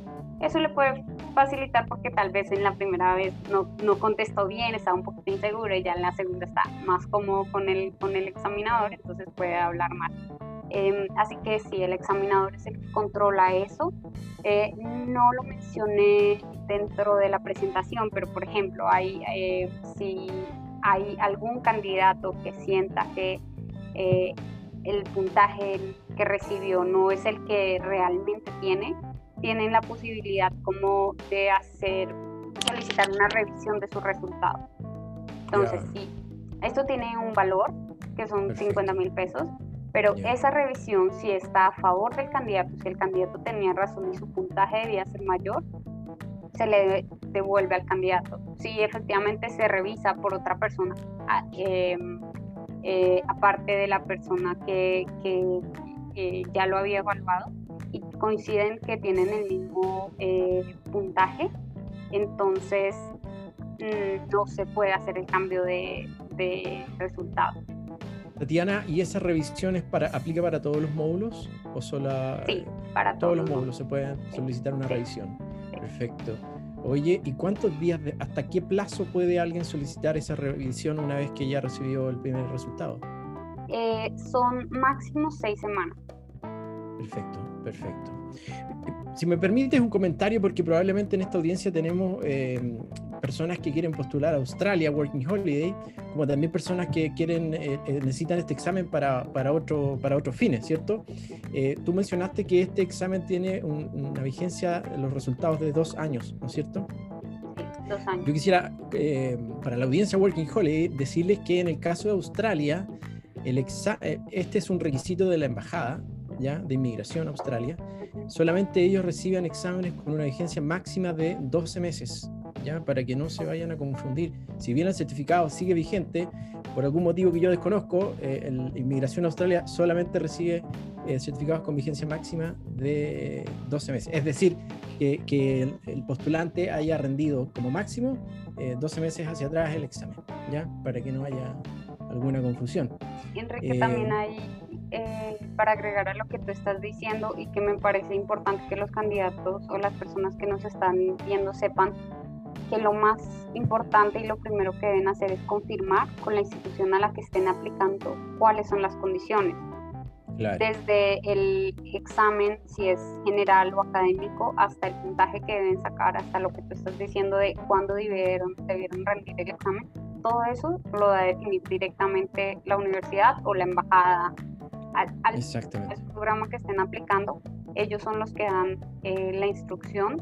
Eso le puede facilitar porque tal vez en la primera vez no, no contestó bien, estaba un poquito inseguro y ya en la segunda está más cómodo con el, con el examinador, entonces puede hablar más. Em, así que sí, el examinador es el que controla eso. Eh, no lo mencioné dentro de la presentación, pero por ejemplo, hay, eh, si hay algún candidato que sienta que eh, el puntaje que recibió no es el que realmente tiene, tienen la posibilidad como de hacer, solicitar una revisión de su resultado. Entonces, sí, esto tiene un valor, que son 50 mil pesos, pero esa revisión, si está a favor del candidato, si el candidato tenía razón y su puntaje debía ser mayor, se le devuelve al candidato. Si efectivamente se revisa por otra persona, em, eh, aparte de la persona que, ya lo había evaluado, coinciden que tienen el mismo eh, puntaje, entonces mm, no se puede hacer el cambio de, de resultado. Tatiana, ¿y esa revisión es para, aplica para todos los módulos o solo sí, para todos, los módulos se pueden solicitar una revisión? Perfecto. Oye, ¿y cuántos días, hasta qué plazo puede alguien solicitar esa revisión una vez que ya recibió el primer resultado? Eh, son máximo seis semanas. Perfecto, perfecto. Si me permites un comentario, porque probablemente en esta audiencia tenemos eh, personas que quieren postular a Australia Working Holiday, como también personas que quieren eh, eh, necesitan este examen para, para, otro, para otros fines, ¿cierto? tú mencionaste que este examen tiene una vigencia, los resultados de dos años, ¿no es cierto? Dos años. Yo quisiera, para la audiencia Working Holiday, decirles que en el caso de Australia, el este es un requisito de la embajada ¿ya? de inmigración a Australia, solamente ellos reciben exámenes con una vigencia máxima de 12 meses, ¿ya? para que no se vayan a confundir. Si bien el certificado sigue vigente, por algún motivo que yo desconozco, eh, el Inmigración a Australia solamente recibe eh, certificados con vigencia máxima de 12 meses. Es decir, que, el, postulante haya rendido como máximo 12 eh, meses hacia atrás el examen, ¿ya? para que no haya alguna confusión. Enrique, también hay eh, para agregar a lo que tú estás diciendo y que me parece importante que los candidatos o las personas que nos están viendo sepan que lo más importante y lo primero que deben hacer es confirmar con la institución a la que estén aplicando cuáles son las condiciones. Desde el examen, si es general o académico, hasta el puntaje que deben sacar, hasta lo que tú estás diciendo de cuándo debieron, debieron rendir el examen, todo eso lo da a definir directamente la universidad o la embajada al, programa que estén aplicando, ellos son los que dan eh, la instrucción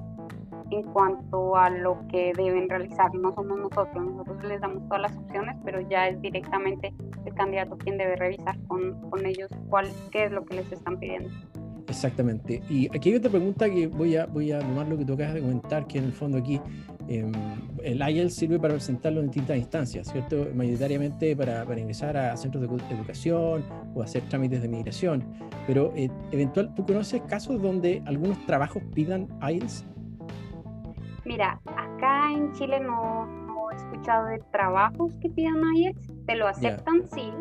en cuanto a lo que deben realizar. No somos nosotros, nosotros les damos todas las opciones, pero ya es directamente el candidato quien debe revisar con, con ellos cuál, qué es lo que les están pidiendo. Exactamente. Y aquí hay otra pregunta que voy a, voy a tomar lo que tú acabas de comentar, que en el fondo aquí Em, el IELTS sirve para presentarlo en distintas instancias, ¿cierto? Mayoritariamente para, para ingresar a centros de educación o hacer trámites de migración. Pero, eh, eventual, ¿tú conoces casos donde algunos trabajos pidan IELTS? Mira, acá en Chile no, no he escuchado de trabajos que pidan IELTS. Te lo aceptan, sí.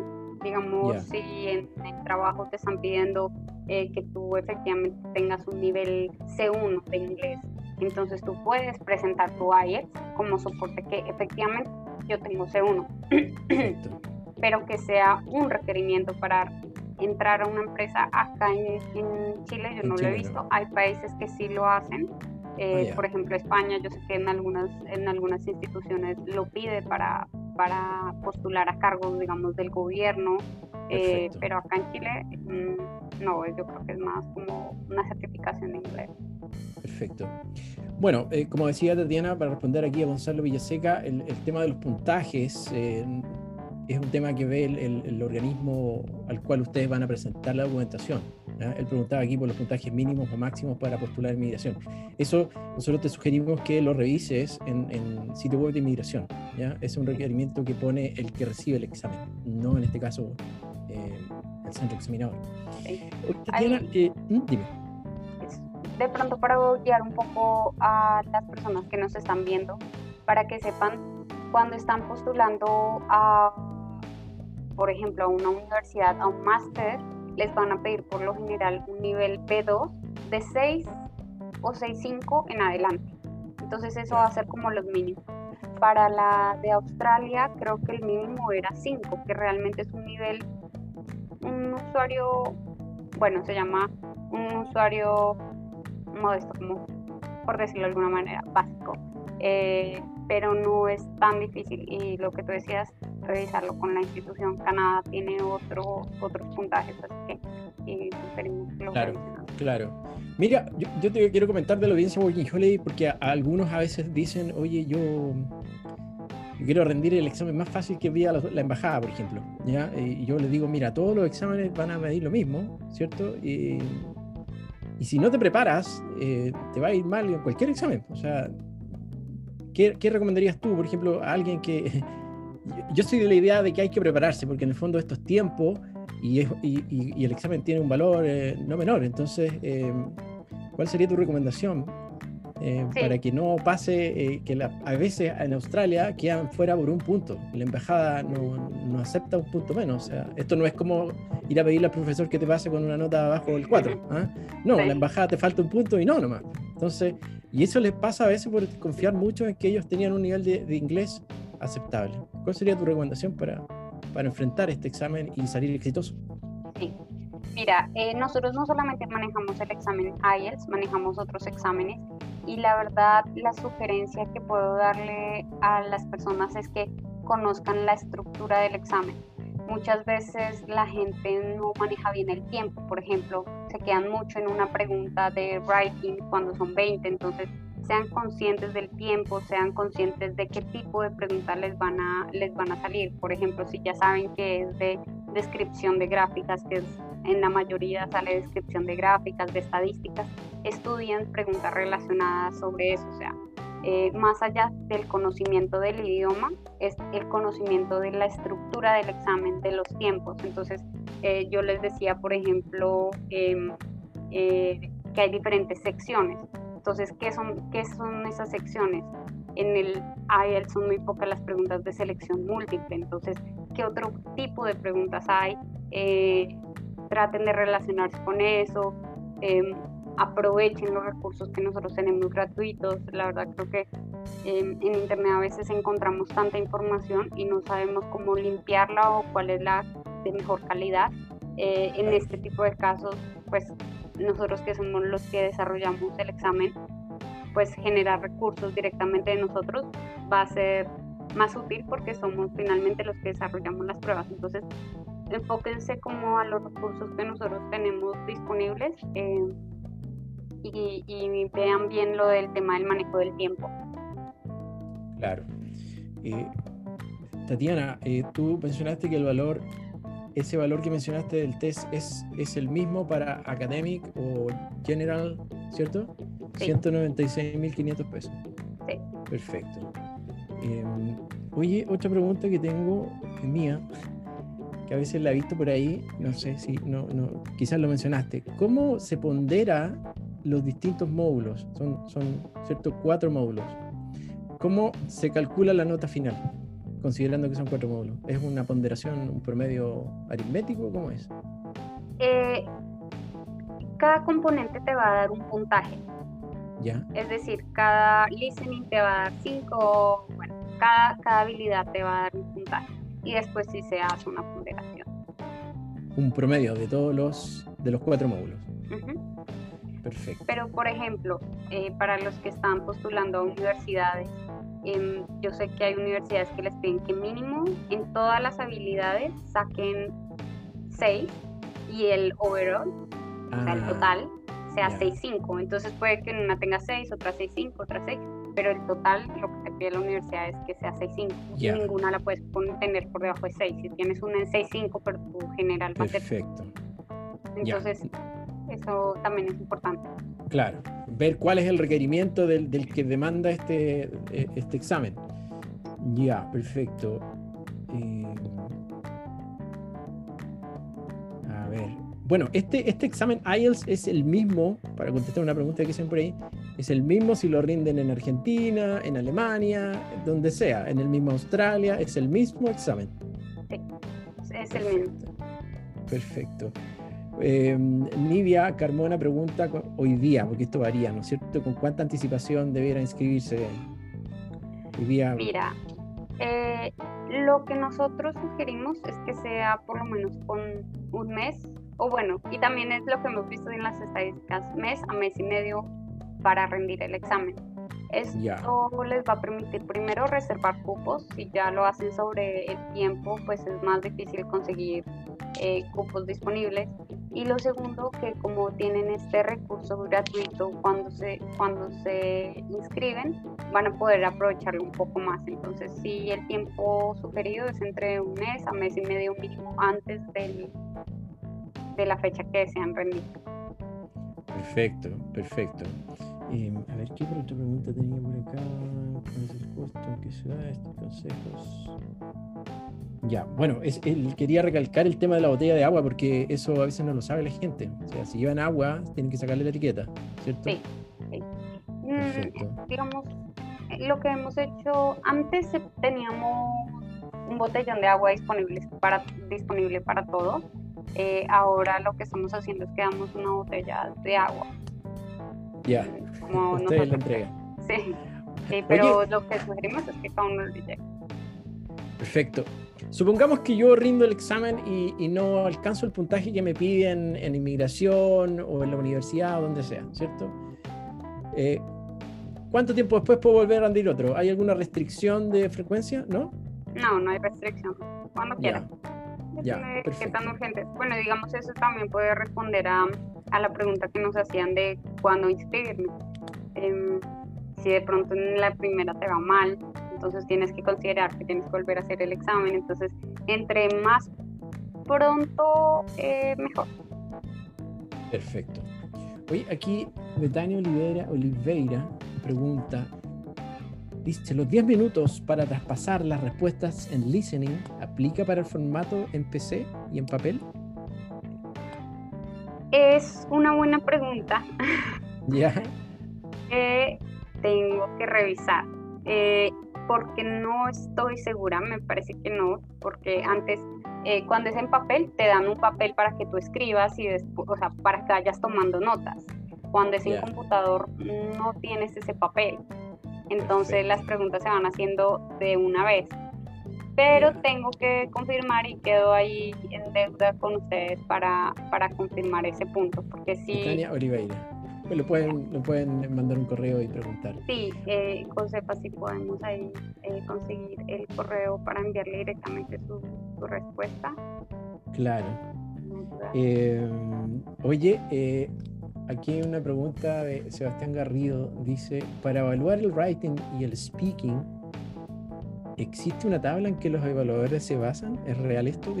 Digamos, si en el trabajo te están pidiendo eh, que tú efectivamente tengas un nivel C1 de inglés entonces tú puedes presentar tu IELTS como soporte que efectivamente yo tengo C1, <clears throat> pero que sea un requerimiento para entrar a una empresa acá en, Chile, yo no lo he visto, hay países que sí lo hacen, eh, oh, por ejemplo España, yo sé que en algunas, en algunas instituciones lo pide para, para postular a cargos, digamos, del gobierno, eh, pero acá en Chile mm, no, yo creo que es más como una certificación de inglés. Perfecto. Bueno, eh, como decía Tatiana, para responder aquí a Gonzalo Villaseca, el, tema de los puntajes eh, es un tema que ve el, organismo al cual ustedes van a presentar la documentación. Él preguntaba aquí por los puntajes mínimos o máximos para postular inmigración. Eso nosotros te sugerimos que lo revises en, en sitio web de inmigración. ¿ya? Es un requerimiento que pone el que recibe el examen, no en este caso eh, el centro examinador. Tatiana, ¿Mm? dime de pronto para guiar un poco a las personas que nos están viendo, para que sepan cuando están postulando a, por ejemplo, a una universidad, a un máster, les van a pedir por lo general un nivel B2 de 6 o 6.5 en adelante. Entonces eso va a ser como los mínimos. Para la de Australia creo que el mínimo era 5, que realmente es un nivel, un usuario bueno, se llama un usuario modesto, como por decirlo de alguna manera, básico. Eh, pero no es tan difícil y lo que tú decías, revisarlo con la institución. Canadá tiene otro, otros puntajes, así que y claro, claro. Mira, yo, te quiero comentar de la audiencia Working Holiday porque algunos a veces dicen, oye, yo, quiero rendir el examen más fácil que vía la, la, embajada, por ejemplo. ¿ya? Y yo les digo, mira, todos los exámenes van a medir lo mismo, ¿cierto? Y, y si no te preparas, eh, te va a ir mal en cualquier examen. O sea, ¿qué, ¿qué, recomendarías tú, por ejemplo, a alguien que... <laughs> Yo soy de la idea de que hay que prepararse, porque en el fondo estos tiempos y, y, y, el examen tiene un valor eh, no menor. Entonces, eh, ¿cuál sería tu recomendación eh, para que no pase que a veces en Australia quedan fuera por un punto? La embajada no, no, acepta un punto menos. O sea, esto no es como ir a pedirle al profesor que te pase con una nota abajo del 4. ¿ah? No, la embajada te falta un punto y no nomás. Entonces, y eso les pasa a veces por confiar mucho en que ellos tenían un nivel de, de inglés aceptable. ¿Cuál sería tu recomendación para, para enfrentar este examen y salir exitoso? Sí. Mira, eh, nosotros no solamente manejamos el examen IELTS, manejamos otros exámenes y la verdad la sugerencia que puedo darle a las personas es que conozcan la estructura del examen. Muchas veces la gente no maneja bien el tiempo, por ejemplo, se quedan mucho en una pregunta de writing cuando son 20, entonces sean conscientes del tiempo, sean conscientes de qué tipo de preguntas les van a, les van a salir. Por ejemplo, si ya saben que es de descripción de gráficas, que es, en la mayoría sale descripción de gráficas, de estadísticas, estudien preguntas relacionadas sobre eso. O sea, eh, más allá del conocimiento del idioma, es el conocimiento de la estructura del examen, de los tiempos. Entonces, eh, yo les decía, por ejemplo, em, eh, que hay diferentes secciones. Entonces, ¿qué son, qué son esas secciones? En el IELTS son muy pocas las preguntas de selección múltiple, entonces, ¿qué otro tipo de preguntas hay? Eh, traten de relacionarse con eso, em, aprovechen los recursos que nosotros tenemos gratuitos. La verdad creo que em, en Internet a veces encontramos tanta información y no sabemos cómo limpiarla o cuál es la de mejor calidad. Eh, en este tipo de casos, pues nosotros que somos los que desarrollamos el examen, pues generar recursos directamente de nosotros va a ser más útil porque somos finalmente los que desarrollamos las pruebas. Entonces, enfóquense como a los recursos que nosotros tenemos disponibles eh, y, vean bien lo del tema del manejo del tiempo. Claro. Eh, Tatiana, eh, tú mencionaste que el valor ese valor que mencionaste del test es, es el mismo para Academic o General, ¿cierto? Sí. 196.500 pesos. Sí. Perfecto. Em, oye, otra pregunta que tengo mía, que a veces la he visto por ahí, no sé si, no, no, quizás lo mencionaste. ¿Cómo se pondera los distintos módulos? Son, son, ¿cierto? Cuatro módulos. ¿Cómo se calcula la nota final? Considerando que son cuatro módulos? ¿Es una ponderación, un promedio aritmético? ¿Cómo es? Eh, cada componente te va a dar un puntaje. ¿Ya? Es decir, cada listening te va a dar cinco, bueno, cada, cada habilidad te va a dar un puntaje. Y después sí se hace una ponderación. Un promedio de todos los, de los cuatro módulos. Perfecto. Pero, por ejemplo, eh, para los que están postulando a universidades, Em, yo sé que hay universidades que les piden que mínimo en todas las habilidades saquen 6 y el overall, o sea, el ah, total, sea 6.5. Entonces puede que una tenga 6, otra 6.5, otra 6, pero el total lo que te pide la universidad es que sea 6.5. Y ninguna la puedes tener por debajo de 6. Si tienes una en 6.5, pero tu general va a ser. Perfecto. Entonces, eso también es importante. Claro, ver cuál es el requerimiento del, que demanda este, e, este examen. Ya, perfecto. Eh, a ver. Bueno, este, este examen IELTS es el mismo, para contestar una pregunta que siempre ahí, es el mismo si lo rinden en Argentina, en Alemania, donde sea, en el mismo Australia, es el mismo examen. Sí, es el mismo. Perfecto. Eh, Nidia Carmona pregunta hoy día, porque esto varía, ¿no es cierto? ¿Con cuánta anticipación debiera inscribirse hoy día? Mira, eh, lo que nosotros sugerimos es que sea por lo menos con un mes o bueno, y también es lo que hemos visto en las estadísticas, mes a mes y medio para rendir el examen. Esto les va a permitir primero reservar cupos, si ya lo hacen sobre el tiempo, pues es más difícil conseguir eh, cupos disponibles. Y lo segundo, que como tienen este recurso gratuito cuando se, cuando se inscriben, van a poder aprovecharlo un poco más. Entonces, si el tiempo sugerido es entre un mes a mes y medio mínimo antes del, de la fecha que desean rendir. Perfecto, perfecto. Em, a ver, ¿qué otra pregunta tenía por acá? ¿Cuál es el costo en se da estos consejos? Ya, bueno, es, él quería recalcar el tema de la botella de agua porque eso a veces no lo sabe la gente. O sea, si llevan agua, tienen que sacarle la etiqueta, ¿cierto? Sí. Mm, digamos, lo que hemos hecho, antes teníamos un botellón de agua disponible para, disponible para todos. Eh, ahora lo que estamos haciendo es que damos una botella de agua. Ya, como <laughs> ustedes la entrega. Sí, sí pero lo que sugerimos es que cada uno lo llegue. Perfecto. Supongamos que yo rindo el examen y, no alcanzo el puntaje que me piden en inmigración o en la universidad o donde sea, ¿cierto? Eh, ¿Cuánto tiempo después puedo volver a rendir otro? ¿Hay alguna restricción de frecuencia? ¿No? No, no hay restricción. Cuando quiera. Ya, qué tan urgente. Bueno, digamos, eso también puede responder a, a la pregunta que nos hacían de cuándo inscribirme. Em, si de pronto en la primera te va mal, entonces tienes que considerar que tienes que volver a hacer el examen. Entonces, entre más pronto, eh, mejor. Perfecto. Hoy aquí Betania Oliveira, Oliveira pregunta, dice, los 10 minutos para traspasar las respuestas en listening aplica para el formato en PC y en papel? Es una buena pregunta. Ya. <laughs> tengo que revisar. Eh, porque no estoy segura, me parece que no, porque antes, eh, cuando es en papel, te dan un papel para que tú escribas y después, o sea, para que vayas tomando notas. Cuando es en computador, no tienes ese papel. Entonces las preguntas se van haciendo de una vez. Pero tengo que confirmar y quedo ahí en deuda con ustedes para, para confirmar ese punto, porque sí. Tania Oliveira. Le pueden, pueden mandar un correo y preguntar. Sí, eh, Josefa, si podemos ahí eh, conseguir el correo para enviarle directamente su, respuesta. Claro. Eh, oye, eh, aquí hay una pregunta de Sebastián Garrido. Dice, para evaluar el writing y el speaking, ¿existe una tabla en que los evaluadores se basan? ¿Es real esto?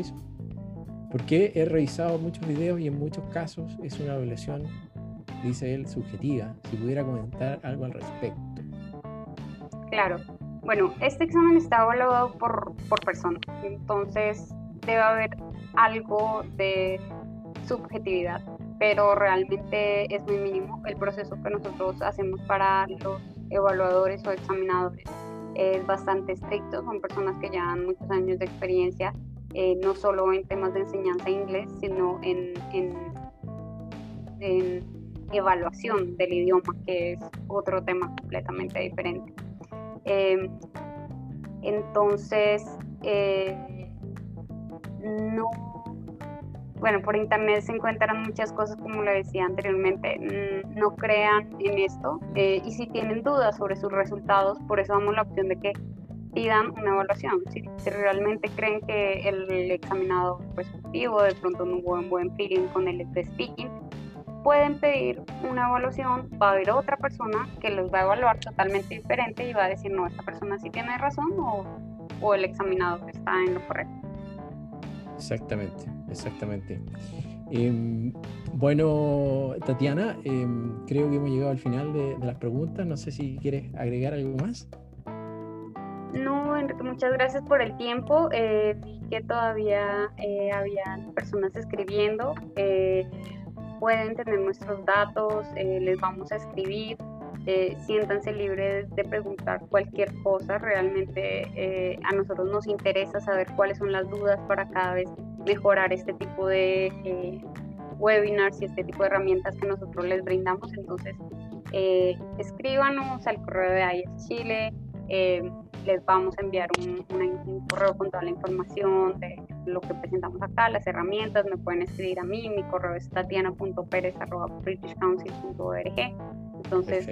Porque he revisado muchos videos y en muchos casos es una evaluación dice él, subjetiva, si pudiera comentar algo al respecto. Claro, bueno, este examen está evaluado por, por persona, entonces debe haber algo de subjetividad, pero realmente es muy mínimo. El proceso que nosotros hacemos para los evaluadores o examinadores es bastante estricto, son personas que llevan muchos años de experiencia, eh, no solo en temas de enseñanza de inglés, sino en, en evaluación del idioma, que es otro tema completamente diferente. Eh, entonces, eh, no, bueno, por internet se encuentran muchas cosas, como le decía anteriormente, mm, no crean en esto eh, y si tienen dudas sobre sus resultados, por eso damos la opción de que pidan una evaluación. Si, realmente creen que el examinado fue efectivo, de pronto no hubo un buen feeling con el speaking, pueden pedir una evaluación, va a haber otra persona que los va a evaluar totalmente diferente y va a decir, no, esta persona sí tiene razón o, o el examinador está en lo correcto. Exactamente, exactamente. Em, bueno, Tatiana, em, creo que hemos llegado al final de, las preguntas. No sé si quieres agregar algo más. No, Enrique, muchas gracias por el tiempo. Eh, vi que todavía eh, había personas escribiendo. Eh, pueden tener nuestros datos, eh, les vamos a escribir, eh, siéntanse libres de preguntar cualquier cosa, realmente eh, a nosotros nos interesa saber cuáles son las dudas para cada vez mejorar este tipo de webinars y este tipo de herramientas que nosotros les brindamos, entonces escríbanos al correo de IES Chile, les vamos a enviar un, un correo con toda la información de lo que presentamos acá, las herramientas, me pueden escribir a mí, mi correo es tatiana.perez.britishcouncil.org. Entonces,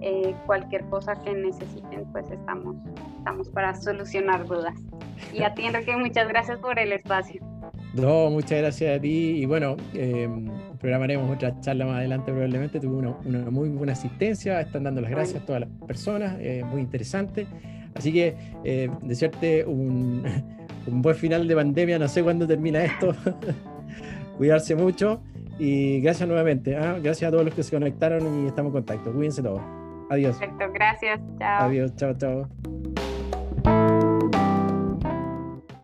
eh, cualquier cosa que necesiten, pues estamos, estamos para solucionar dudas. Y a ti, Enrique, muchas gracias por el espacio. No, muchas gracias a ti. Y bueno, eh, programaremos otra charla más adelante probablemente. Tuve una, una, muy buena asistencia. Están dando las gracias a todas las personas. Eh, muy interesante. Así que eh, desearte un, un, buen final de pandemia. No sé cuándo termina esto. <laughs> Cuidarse mucho. Y gracias nuevamente. ¿ah? Gracias a todos los que se conectaron y estamos en contacto. Cuídense todos. Adiós. Perfecto, gracias. Chao. Adiós, chao, chao.